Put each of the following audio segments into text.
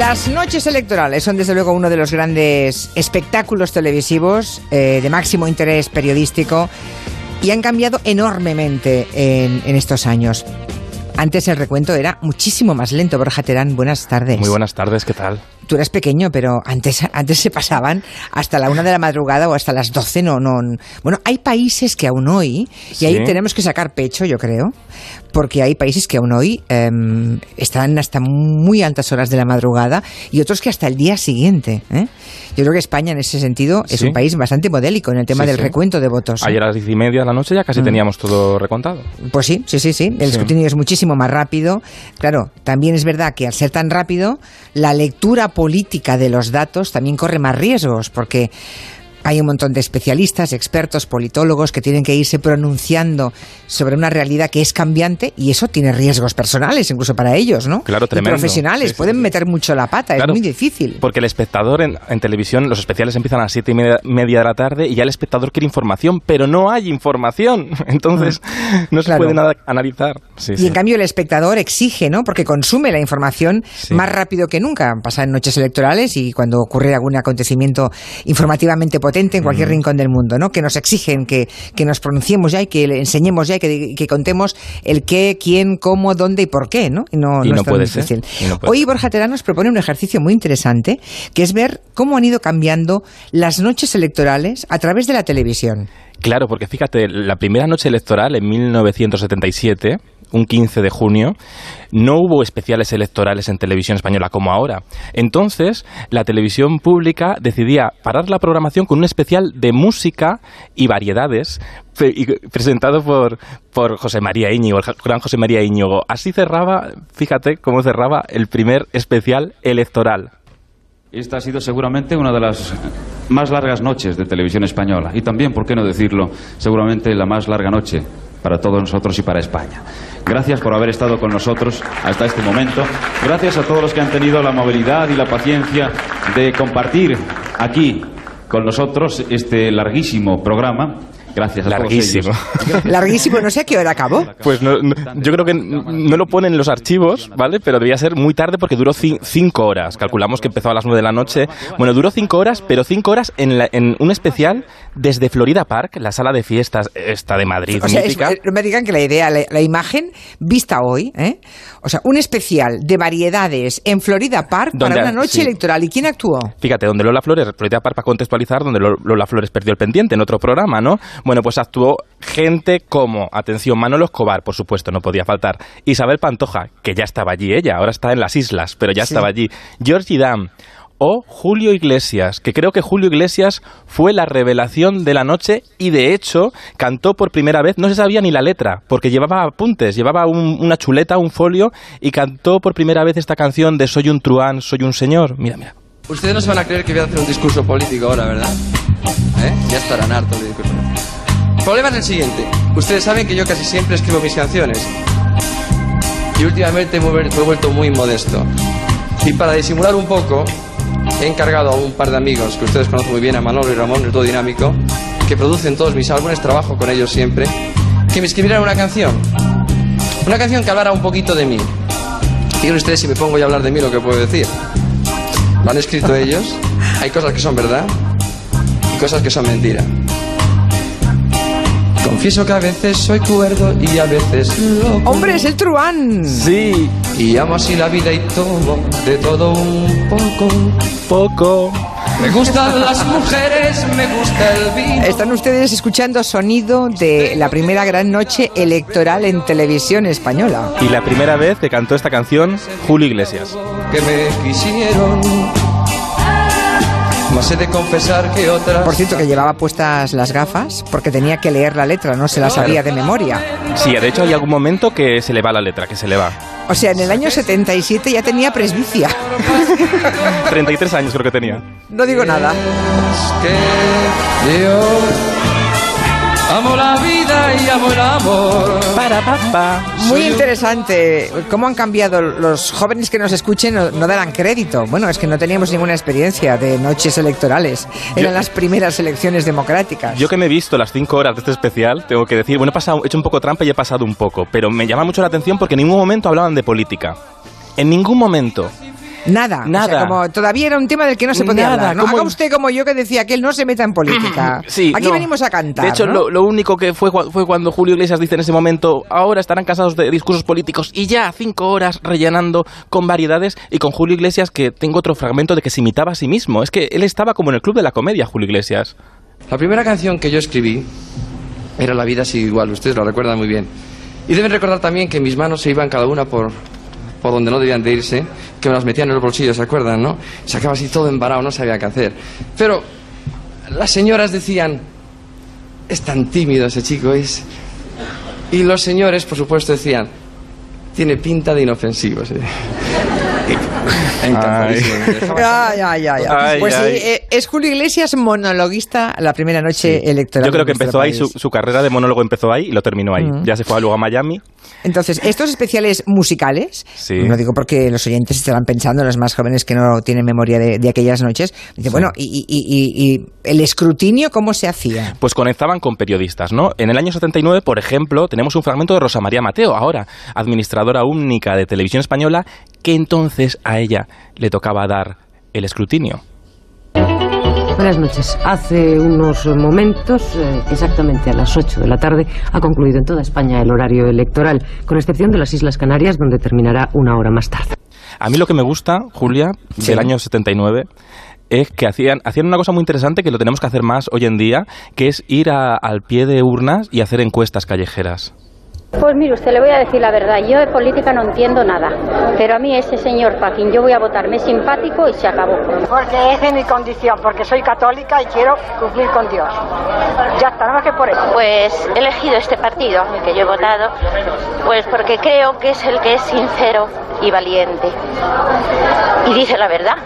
Las noches electorales son desde luego uno de los grandes espectáculos televisivos eh, de máximo interés periodístico y han cambiado enormemente en, en estos años. Antes el recuento era muchísimo más lento. Borja Terán, buenas tardes. Muy buenas tardes, ¿qué tal? Tú eras pequeño, pero antes, antes se pasaban hasta la una de la madrugada o hasta las doce. No, no. Bueno, hay países que aún hoy, y ahí Sí. tenemos que sacar pecho, yo creo, porque hay países que aún hoy em, están hasta muy altas horas de la madrugada y otros que hasta el día siguiente. ¿eh? Yo creo que España en ese sentido es Sí. un país bastante modélico en el tema Sí, del sí. recuento de votos. ¿eh? Ayer a las diez y media de la noche ya casi teníamos todo recontado. Pues sí, sí, sí, sí. El escrutinio es muchísimo más rápido. Claro, también es verdad que al ser tan rápido, la lectura política de los datos también corre más riesgos, porque hay un montón de especialistas, expertos, politólogos que tienen que irse pronunciando sobre una realidad que es cambiante y eso tiene riesgos personales, incluso para ellos, ¿no? Claro, Y tremendo. profesionales, Sí, pueden sí. meter mucho la pata, Claro, es muy difícil. Porque el espectador en, en televisión, los especiales empiezan a las siete y media, media de la tarde y ya el espectador quiere información, pero no hay información. Entonces no se Claro. puede nada analizar. Y en cambio el espectador exige, ¿no? Porque consume la información más rápido que nunca. Pasa en noches electorales y cuando ocurre algún acontecimiento informativamente potente en cualquier rincón del mundo, ¿no? Que nos exigen que, que nos pronunciemos ya y que le enseñemos ya y que, que contemos el qué, quién, cómo, dónde y por qué, ¿no? Y no, no es tan puede ser, difícil. no puede Hoy ser. Borja Terán nos propone un ejercicio muy interesante, que es ver cómo han ido cambiando las noches electorales a través de la televisión. Claro, porque fíjate, la primera noche electoral en 1977, un 15 de junio, no hubo especiales electorales en televisión española como ahora. Entonces, la televisión pública decidía parar la programación con un especial de música y variedades presentado por, por José María Íñigo, el gran José María Íñigo. Así cerraba, fíjate cómo cerraba el primer especial electoral. Esta ha sido seguramente una de las más largas noches de televisión española y también, por qué no decirlo, seguramente la más larga noche para todos nosotros y para España. Gracias por haber estado con nosotros hasta este momento. Gracias a todos los que han tenido la movilidad y la paciencia de compartir aquí con nosotros este larguísimo programa. Gracias a Larguísimo. todos. Larguísimo, no sé a qué hora acabó. Pues no, no- yo creo que no lo ponen en los archivos, ¿vale? Pero debía ser muy tarde porque duró ci- cinco horas. Calculamos que empezó a las nueve de la noche. Bueno, duró cinco horas, pero cinco horas en, la- en un especial desde Florida Park, la sala de fiestas esta de Madrid, O sea, es- mítica. eh, no me digan que la idea, la, la imagen vista hoy, ¿eh? o sea, un especial de variedades en Florida Park para una noche sí. electoral. ¿Y quién actuó? Fíjate, donde Lola Flores, Florida Park para contextualizar, donde Lo- Lola Flores perdió el pendiente en otro programa, ¿no? Bueno, pues actuó gente como, atención, Manolo Escobar, por supuesto, no podía faltar. Isabel Pantoja, que ya estaba allí ella, ahora está en las islas, pero ya Sí. estaba allí. Georgie Dam. O Julio Iglesias, que creo que Julio Iglesias fue la revelación de la noche y de hecho cantó por primera vez, no se sabía ni la letra, porque llevaba apuntes, llevaba un- una chuleta, un folio y cantó por primera vez esta canción de Soy un truán, soy un señor. Mira, mira. Ustedes no se van a creer que voy a hacer un discurso político ahora, ¿verdad? ¿Eh? Ya estarán hartos de discurso. El problema es el siguiente. Ustedes saben que yo casi siempre escribo mis canciones. Y últimamente me he vuelto muy modesto. Y para disimular un poco, he encargado a un par de amigos que ustedes conocen muy bien, a Manolo y Ramón, el todo dinámico, que producen todos mis álbumes, trabajo con ellos siempre, que me escribieran una canción. Una canción que hablara un poquito de mí. Fíjense ustedes si me pongo a hablar de mí lo que puedo decir. Lo han escrito ellos. Hay cosas que son verdad y cosas que son mentira. Confieso que a veces soy cuerdo y a veces loco. ¡Hombre, es el truán! Sí, Y amo así la vida y todo, de todo un poco. poco. Me gustan las mujeres, me gusta el vino. Están ustedes escuchando sonido de la primera gran noche electoral en televisión española. Y la primera vez que cantó esta canción, Julio Iglesias. Que me quisieron. Más he de confesar que otras. Por cierto, que llevaba puestas las gafas porque tenía que leer la letra, no se la sabía de memoria. Sí, de hecho hay algún momento que se le va la letra, que se le va. O sea, en el año 77 ya tenía presbicia. 33 años creo que tenía. No digo nada. que yo amo la vida y amo el amor. Para papá. Muy interesante. ¿Cómo han cambiado? Los jóvenes que nos escuchen no, no darán crédito. Bueno, es que no teníamos ninguna experiencia de noches electorales. Eran Yo- las primeras elecciones democráticas. Yo que me he visto las 5 horas de este especial, tengo que decir, bueno, he, pasado, he hecho un poco trampa y he pasado un poco, pero me llama mucho la atención porque en ningún momento hablaban de política. En ningún momento. Nada. Nada. como todavía era un tema del que no se podía Nada, hablar. ¿no? ¿cómo- Haga usted como yo que decía que él no se meta en política. Sí, Aquí no. venimos a cantar. De hecho, ¿no? lo, lo único que fue, fue cuando Julio Iglesias dice en ese momento, ahora estarán cansados de discursos políticos y ya cinco horas rellenando con variedades y con Julio Iglesias que tengo otro fragmento de que se imitaba a sí mismo. Es que él estaba como en el club de la comedia, Julio Iglesias. La primera canción que yo escribí era La vida sigue igual, ustedes lo recuerdan muy bien. Y deben recordar también que mis manos se iban cada una por, por donde no debían de irse, que me las metían en los bolsillos, ¿se acuerdan, no? Se acaba así todo embarado, no sabía qué hacer. Pero las señoras decían, es tan tímido ese chico, es... Y los señores, por supuesto, decían, tiene pinta de inofensivo. Encantadísimo. Ay, ay, ay, pues ay. sí, eh, es Julio Iglesias monologuista la primera noche electoral. Yo creo que empezó ahí, su, carrera de monólogo empezó ahí y lo terminó ahí. Ya se fue luego a Miami. Entonces, estos especiales musicales, Sí. no digo porque los oyentes estarán pensando, los más jóvenes que no tienen memoria de, de aquellas noches, dice, bueno, y, y- y- y el escrutinio cómo se hacía? Pues conectaban con periodistas, ¿no? En el año 79, por ejemplo, tenemos un fragmento de Rosa María Mateo, ahora administradora única de Televisión Española, que entonces a ella le tocaba dar el escrutinio. Buenas noches. Hace unos momentos, eh, exactamente a las 8 de la tarde, ha concluido en toda España el horario electoral, con excepción de las Islas Canarias, donde terminará una hora más tarde. A mí lo que me gusta, Julia, Sí. del año 79, es que hacían, hacían una cosa muy interesante que lo tenemos que hacer más hoy en día, que es ir a- al pie de urnas y hacer encuestas callejeras. Pues mire usted, le voy a decir la verdad, yo de política no entiendo nada, pero a mí ese señor para quien yo voy a votar me es simpático y se acabó. Porque es de mi condición, porque soy católica y quiero cumplir con Dios. Ya está, nada más que por eso. Pues he elegido este partido, el que yo he votado, pues porque creo que es el que es sincero y valiente. Y dice la verdad.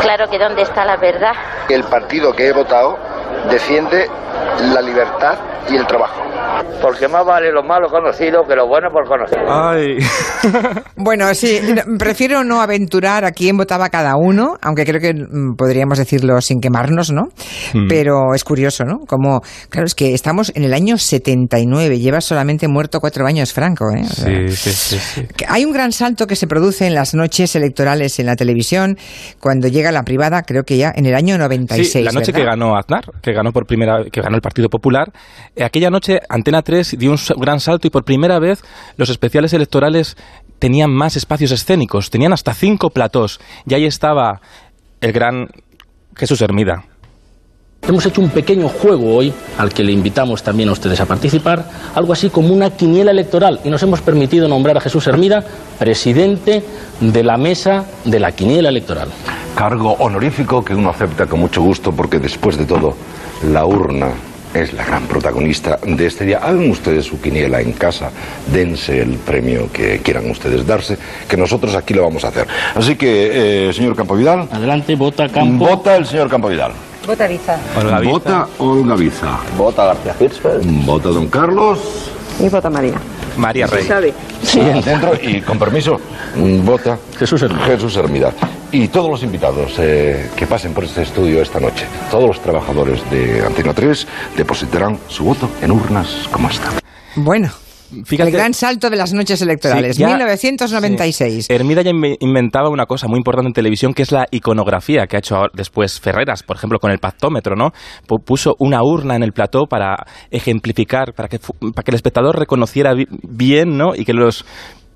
Claro que dónde está la verdad. El partido que he votado defiende la libertad y el trabajo. Porque más vale lo malo conocido que lo bueno por conocer. Ay. Bueno, sí, prefiero no aventurar a quién votaba cada uno, aunque creo que mm, podríamos decirlo sin quemarnos, ¿no? Mm. Pero es curioso, ¿no? Como, claro, es que estamos en el año 79, lleva solamente muerto cuatro años Franco, ¿eh? O sea, Sí, sí, sí, sí. que Hay un gran salto que se produce en las noches electorales en la televisión cuando llega la privada, creo que ya en el año 96. Sí, la noche que ¿verdad? ganó Aznar, que ganó por primera que ganó el Partido Popular, eh, aquella noche Antena 3 dio un gran salto y por primera vez los especiales electorales tenían más espacios escénicos, tenían hasta cinco platós y ahí estaba el gran Jesús Hermida. Hemos hecho un pequeño juego hoy al que le invitamos también a ustedes a participar, algo así como una quiniela electoral y nos hemos permitido nombrar a Jesús Hermida presidente de la mesa de la quiniela electoral. Cargo honorífico que uno acepta con mucho gusto porque después de todo la urna es la gran protagonista de este día. Hagan ustedes su quiniela en casa, dense el premio que quieran ustedes darse, que nosotros aquí lo vamos a hacer. Así que, eh, señor Campovidal, Adelante, vota Campo. vota el señor Campovidal. Vota Biza. Olga Biza. Vota Olga Biza. Vota García Hirschfeld. Vota don Carlos. Y vota María. María Rey. ¿Sabe? Sí, dentro y con permiso, vota Jesús Hermida. Jesús Hermida. Y todos los invitados eh, que pasen por este estudio esta noche, todos los trabajadores de Antena 3 depositarán su voto en urnas como esta. Bueno, Fíjate- el gran salto de las noches electorales, Sí, ya- 1996. Sí. Hermida ya inve- inventaba una cosa muy importante en televisión que es la iconografía que ha hecho después Ferreras, por ejemplo, con el pactómetro, ¿no? Pu- Puso una urna en el plató para ejemplificar, para que, para que el espectador reconociera bi- bien, ¿no? Y que los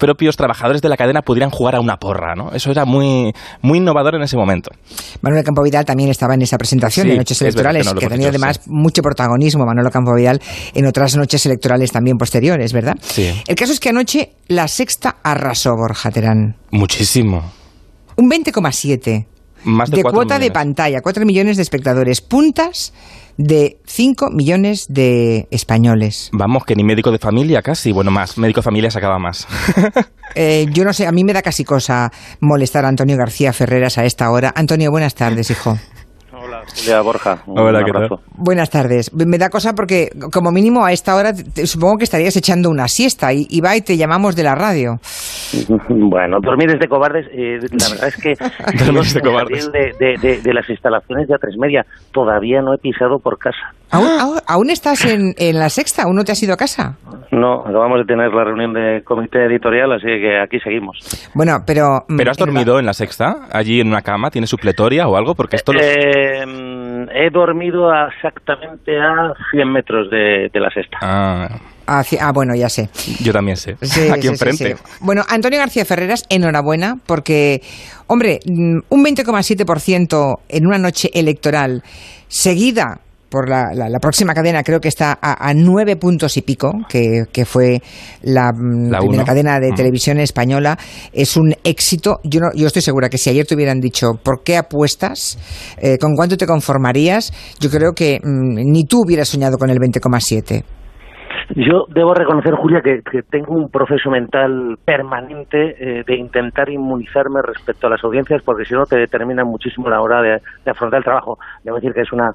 propios trabajadores de la cadena pudieran jugar a una porra, ¿no? Eso era muy, muy innovador en ese momento. Manuel Campo Vidal también estaba en esa presentación Sí, de Noches Electorales, que no lo que, ha tenido dicho, además sí. mucho protagonismo Manolo Campo Vidal en otras noches electorales también posteriores, ¿verdad? Sí. El caso es que anoche la sexta arrasó Borja Terán. Muchísimo. Un 20,7 Más de, cuota de pantalla, 4 millones de espectadores, puntas de 5 millones de españoles. Vamos, que ni médico de familia casi, bueno, más. Médico de familia sacaba más. Eh, yo no sé, a mí me da casi cosa molestar a Antonio García Ferreras a esta hora. Antonio, buenas tardes, hijo. Hola, Julia Borja. Un Hola, ¿qué tal? Buenas tardes. Me da cosa porque, como mínimo, a esta hora te- supongo que estarías echando una siesta y, y va y te llamamos de la radio. Bueno, dormir es de cobardes. eh, la verdad es que Dormir es de cobardes. salir de, de- de- de las instalaciones de A3 Media todavía no he pisado por casa. ¿Aún, aún- aún estás en, en la sexta? ¿Aún no te has ido a casa? No, acabamos de tener la reunión de comité editorial, así que aquí seguimos. Bueno, pero... mm, ¿Pero has dormido en la sexta? ¿Allí en una cama? ¿Tienes supletoria o algo? Porque esto lo... Eh, he dormido a exactamente a 100 metros de, de la sexta. Ah, Ah, ah, bueno, ya sé. yo también sé. Sí, Aquí sí, enfrente. sí, sí. Bueno, Antonio García Ferreras, enhorabuena, porque, hombre, mm, un 20,7% en una noche electoral seguida por la, la- la próxima cadena, creo que está a, a nueve puntos y pico, que, que fue la, mm, La primera uno. cadena de Mm. televisión española, es un éxito. Yo, no, yo estoy segura que si ayer te hubieran dicho por qué apuestas, eh, con cuánto te conformarías, yo creo que mm, ni tú hubieras soñado con el 20,7. Yo debo reconocer, Julia, que, que tengo un proceso mental permanente eh, de intentar inmunizarme respecto a las audiencias, porque si no te determina muchísimo la hora de, de afrontar el trabajo. Debo decir que es una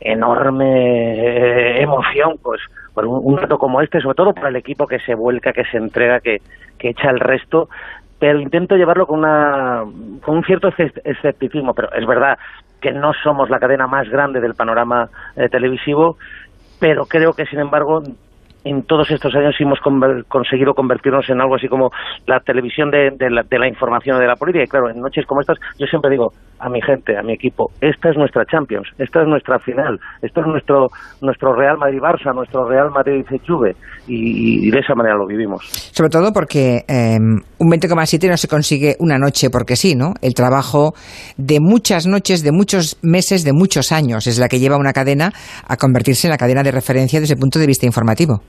enorme eh, emoción, pues, por un, un como este, sobre todo para el equipo que se vuelca, que se entrega, que, que echa el resto, pero intento llevarlo con, una, con un cierto esce- escepticismo, pero es verdad que no somos la cadena más grande del panorama eh, televisivo, pero creo que, sin embargo, en todos estos años hemos conver- conseguido convertirnos en algo así como la televisión de, de la, de la información de la política. Y claro, en noches como estas, yo siempre digo a mi gente, a mi equipo, esta es nuestra Champions, esta es nuestra final, esto es nuestro nuestro Real Madrid-Barça, nuestro Real Madrid-Juve, y, y de esa manera lo vivimos. Sobre todo porque eh, un 20,7 no se consigue una noche porque sí, ¿no? El trabajo de muchas noches, de muchos meses, de muchos años es la que lleva una cadena a convertirse en la cadena de referencia desde el punto de vista informativo.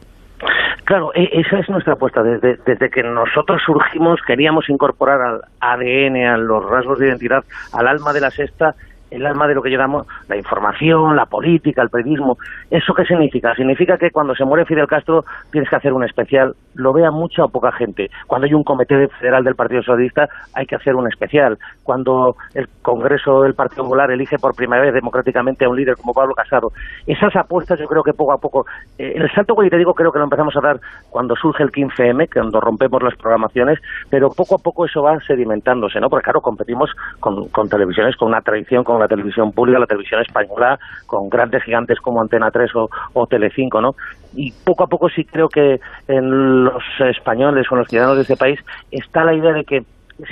Claro, e- esa es nuestra apuesta. Desde, desde que nosotros surgimos, queríamos incorporar al ADN, a los rasgos de identidad, al alma de la sexta, el alma de lo que llamamos la información, la política, el periodismo. ¿Eso qué significa? Significa que cuando se muere Fidel Castro tienes que hacer un especial, lo vea mucha o poca gente. Cuando hay un comité federal del Partido Socialista hay que hacer un especial. Cuando el Congreso del Partido Popular elige por primera vez democráticamente a un líder como Pablo Casado. Esas apuestas yo creo que poco a poco, eh, el salto que te digo creo que lo empezamos a dar cuando surge el 15M, que cuando rompemos las programaciones, pero poco a poco eso va sedimentándose, ¿no? Porque claro, competimos con, con televisiones, con una tradición, con la televisión pública, la televisión española, con grandes gigantes como Antena 3 o, o Telecinco, ¿no? Y poco a poco sí creo que en los españoles o en los ciudadanos de este país está la idea de que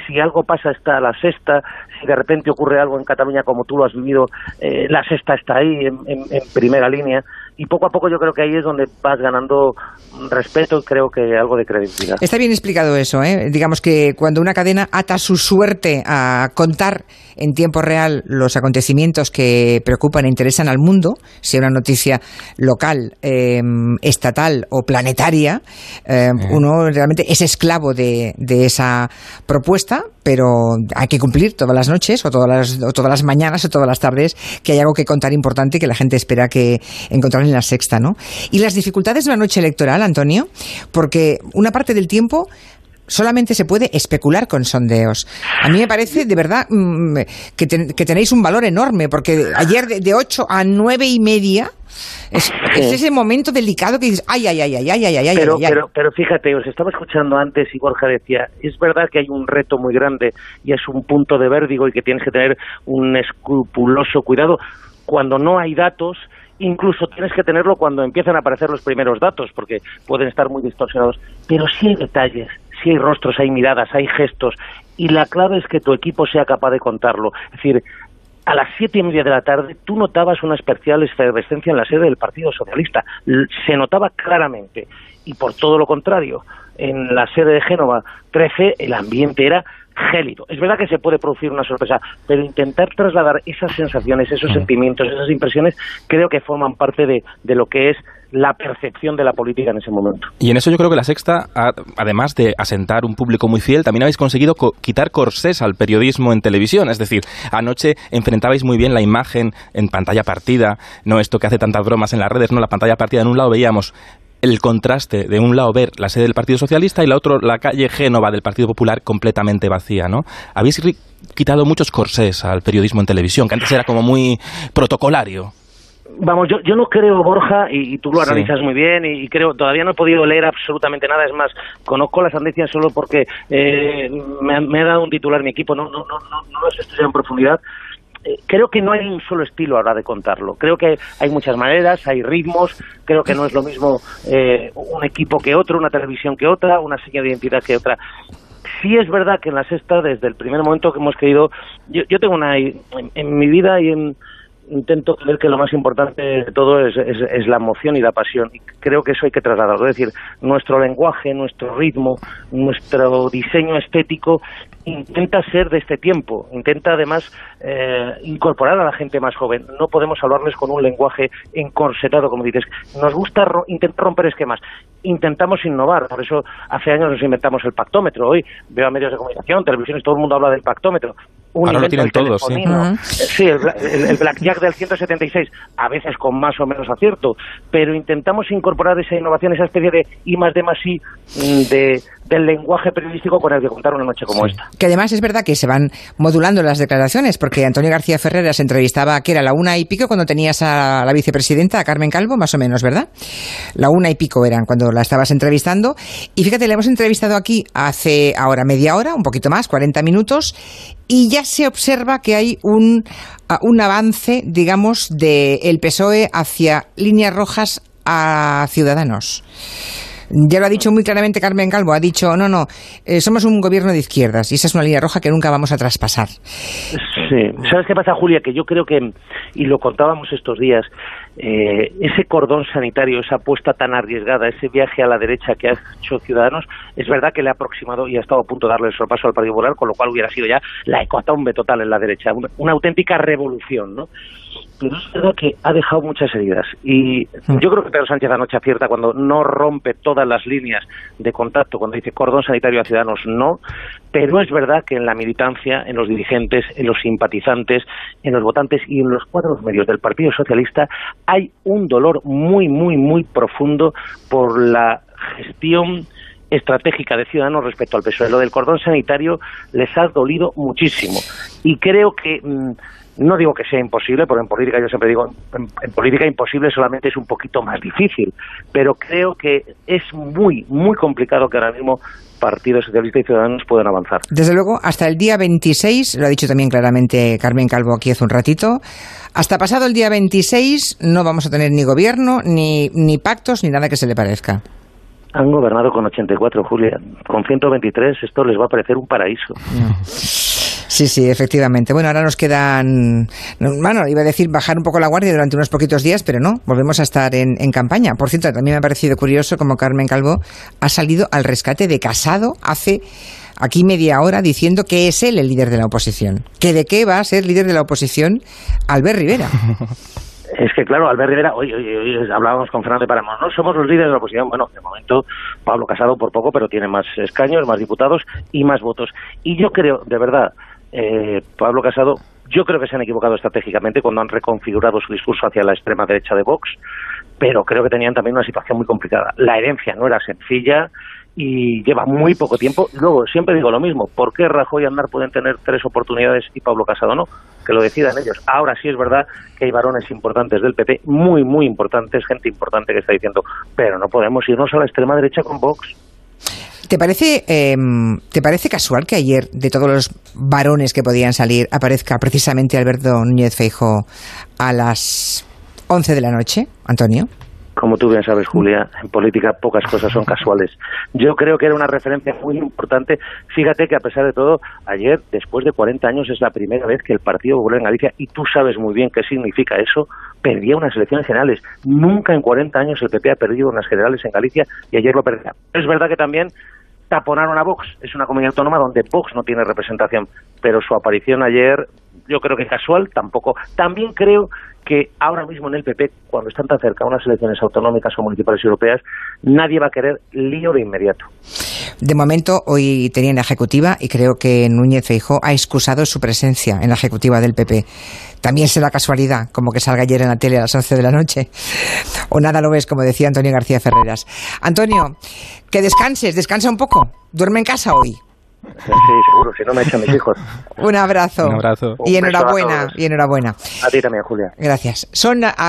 si algo pasa está la sexta, si de repente ocurre algo en Cataluña como tú lo has vivido, eh, la sexta está ahí en primera línea y poco a poco yo creo que ahí es donde vas ganando respeto y creo que algo de credibilidad. Está bien explicado eso, ¿eh? Digamos que cuando una cadena ata su suerte a contar en tiempo real los acontecimientos que preocupan e interesan al mundo, sea una noticia local, eh, estatal o planetaria, eh, uno realmente es esclavo de, de esa propuesta, pero hay que cumplir todas las noches o todas las, o todas las mañanas o todas las tardes que hay algo que contar importante que la gente espera que encontrar en la sexta, ¿no? Y las dificultades de una noche electoral, Antonio, porque una parte del tiempo solamente se puede especular con sondeos. A mí me parece, de verdad, mm, que, ten- que tenéis un valor enorme, porque ayer de, de 8 a nueve y media es, eh. ese momento delicado que dices, ay, ay, ay, ay, ay, ay, ay, pero, ay, ay. Pero, pero fíjate, os estaba escuchando antes y Borja decía, es verdad que hay un reto muy grande y es un punto de vértigo y que tienes que tener un escrupuloso cuidado cuando no hay datos incluso tienes que tenerlo cuando empiezan a aparecer los primeros datos, porque pueden estar muy distorsionados. Pero sí hay detalles, sí hay rostros, hay miradas, hay gestos, y la clave es que tu equipo sea capaz de contarlo. Es decir, a las siete y media de la tarde tú notabas una especial efervescencia en la sede del Partido Socialista. Se notaba claramente. Y por todo lo contrario, en la sede de Génova 13 el ambiente era gélido. Es verdad que se puede producir una sorpresa, pero intentar trasladar esas sensaciones, esos sentimientos, esas impresiones, creo que forman parte de, de lo que es la percepción de la política en ese momento. Y en eso yo creo que la Sexta, además de asentar un público muy fiel, también habéis conseguido co- quitar corsés al periodismo en televisión. Es decir, anoche enfrentabais muy bien la imagen en pantalla partida, no esto que hace tantas bromas en las redes, no la pantalla partida. En un lado veíamos el contraste de un lado ver la sede del Partido Socialista y la otro la calle Génova del Partido Popular completamente vacía, ¿no? Habéis quitado muchos corsés al periodismo en televisión, que antes era como muy protocolario. Vamos, yo, yo no creo, Borja, y, y tú lo Sí. analizas muy bien, y, y creo, todavía no he podido leer absolutamente nada, es más, conozco las andecias solo porque eh, me, ha- me ha dado un titular mi equipo, no, no, no, no, no he estudiado en profundidad. Eh, creo que no hay un solo estilo a la hora de contarlo. Creo que hay muchas maneras, hay ritmos, creo que no es lo mismo eh, un equipo que otro, una televisión que otra, una señal de identidad que otra. Sí es verdad que en la sexta, desde el primer momento que hemos querido, yo, yo tengo una, en mi vida y en, intento creer que lo más importante de todo es, es, la emoción y la pasión. Y creo que eso hay que trasladarlo. Es decir, nuestro lenguaje, nuestro ritmo, nuestro diseño estético intenta ser de este tiempo, intenta además eh, incorporar a la gente más joven. No podemos hablarles con un lenguaje encorsetado, como dices. Nos gusta intentar romper esquemas. Intentamos innovar, por eso hace años nos inventamos el pactómetro. Hoy veo a medios de comunicación, televisiones, todo el mundo habla del pactómetro. Un Ahora lo tienen todos, sí. Uh -huh. Sí, el, el, el Blackjack del 176, a veces con más o menos acierto, pero intentamos incorporar esa innovación, esa especie de I más D más I de, del lenguaje periodístico con el que contar una noche como sí. esta. Que además es verdad que se van modulando las declaraciones, porque Antonio García Ferreras se entrevistaba, que era la una y pico cuando tenías a la vicepresidenta, a Carmen Calvo, más o menos, ¿verdad? La una y pico eran cuando la estabas entrevistando. Y fíjate, la hemos entrevistado aquí hace ahora media hora, un poquito más, 40 minutos, y ya se observa que hay un, un avance, digamos, del el PSOE hacia líneas rojas a Ciudadanos. Ya lo ha dicho muy claramente Carmen Calvo, ha dicho, no, no, eh, somos un gobierno de izquierdas y esa es una línea roja que nunca vamos a traspasar. Sí, ¿sabes qué pasa, Julia? Que yo creo que, y lo contábamos estos días, eh, ese cordón sanitario, esa apuesta tan arriesgada, ese viaje a la derecha que ha hecho Ciudadanos, es verdad que le ha aproximado y ha estado a punto de darle el sorpaso al Partido Popular, con lo cual hubiera sido ya la ecoatombe total en la derecha, una auténtica revolución, ¿no? Pero es verdad que ha dejado muchas heridas. Y yo creo que Pedro Sánchez anoche acierta cuando no rompe todas las líneas de contacto, cuando dice cordón sanitario a ciudadanos no, pero es verdad que en la militancia, en los dirigentes, en los simpatizantes, en los votantes y en los cuadros medios del Partido Socialista hay un dolor muy, muy, muy profundo por la gestión estratégica de Ciudadanos respecto al PSOE. Lo del cordón sanitario. Les ha dolido muchísimo. Y creo que mmm, no digo que sea imposible, porque en política yo siempre digo, en, en, política imposible solamente es un poquito más difícil, pero creo que es muy, muy complicado que ahora mismo Partido Socialista y Ciudadanos puedan avanzar. Desde luego, hasta el día 26, lo ha dicho también claramente Carmen Calvo aquí hace un ratito, hasta pasado el día 26 no vamos a tener ni gobierno, ni, ni pactos, ni nada que se le parezca. Han gobernado con 84, Julia. Con 123 esto les va a parecer un paraíso. No. Sí, sí, efectivamente. Bueno, ahora nos quedan, bueno, iba a decir bajar un poco la guardia durante unos poquitos días, pero no, volvemos a estar en, campaña. Por cierto, también me ha parecido curioso como Carmen Calvo ha salido al rescate de Casado hace aquí media hora diciendo que es él el líder de la oposición. ¿Que de qué va a ser líder de la oposición Albert Rivera? Es que, claro, Albert Rivera, hoy, hoy, hoy hablábamos con Fernando Paramos, no somos los líderes de la oposición. Bueno, de momento, Pablo Casado por poco, pero tiene más escaños, más diputados y más votos. Y yo creo, de verdad, eh, Pablo Casado, yo creo que se han equivocado estratégicamente cuando han reconfigurado su discurso hacia la extrema derecha de Vox, pero creo que tenían también una situación muy complicada. La herencia no era sencilla y lleva muy poco tiempo. Luego, siempre digo lo mismo, ¿por qué Rajoy y Andar pueden tener tres oportunidades y Pablo Casado no? Que lo decidan ellos. Ahora sí es verdad que hay varones importantes del PP, muy, muy importantes, gente importante que está diciendo, pero no podemos irnos a la extrema derecha con Vox. ¿Te parece, eh, ¿Te parece casual que ayer, de todos los varones que podían salir, aparezca precisamente Alberto Núñez Feijo a las 11 de la noche, Antonio? Como tú bien sabes, Julia, en política pocas cosas son casuales. Yo creo que era una referencia muy importante. Fíjate que a pesar de todo, ayer, después de 40 años, es la primera vez que el Partido Popular en Galicia, y tú sabes muy bien qué significa eso, perdía unas elecciones generales. Nunca en 40 años el PP ha perdido unas generales en Galicia y ayer lo perdía. Es verdad que también taponaron a Vox. Es una comunidad autónoma donde Vox no tiene representación, pero su aparición ayer yo creo que casual tampoco. También creo que ahora mismo en el PP, cuando están tan cerca unas elecciones autonómicas o municipales europeas, nadie va a querer lío de inmediato. De momento, hoy tenía en la ejecutiva y creo que Núñez Feijó ha excusado su presencia en la ejecutiva del PP. También será casualidad, como que salga ayer en la tele a las 11 de la noche. O nada lo ves, como decía Antonio García Ferreras. Antonio, que descanses, descansa un poco. Duerme en casa hoy. Sí, seguro, si no me echan mis hijos. Un abrazo. Un abrazo. Y enhorabuena, y enhorabuena. A ti también, Julia. Gracias. Son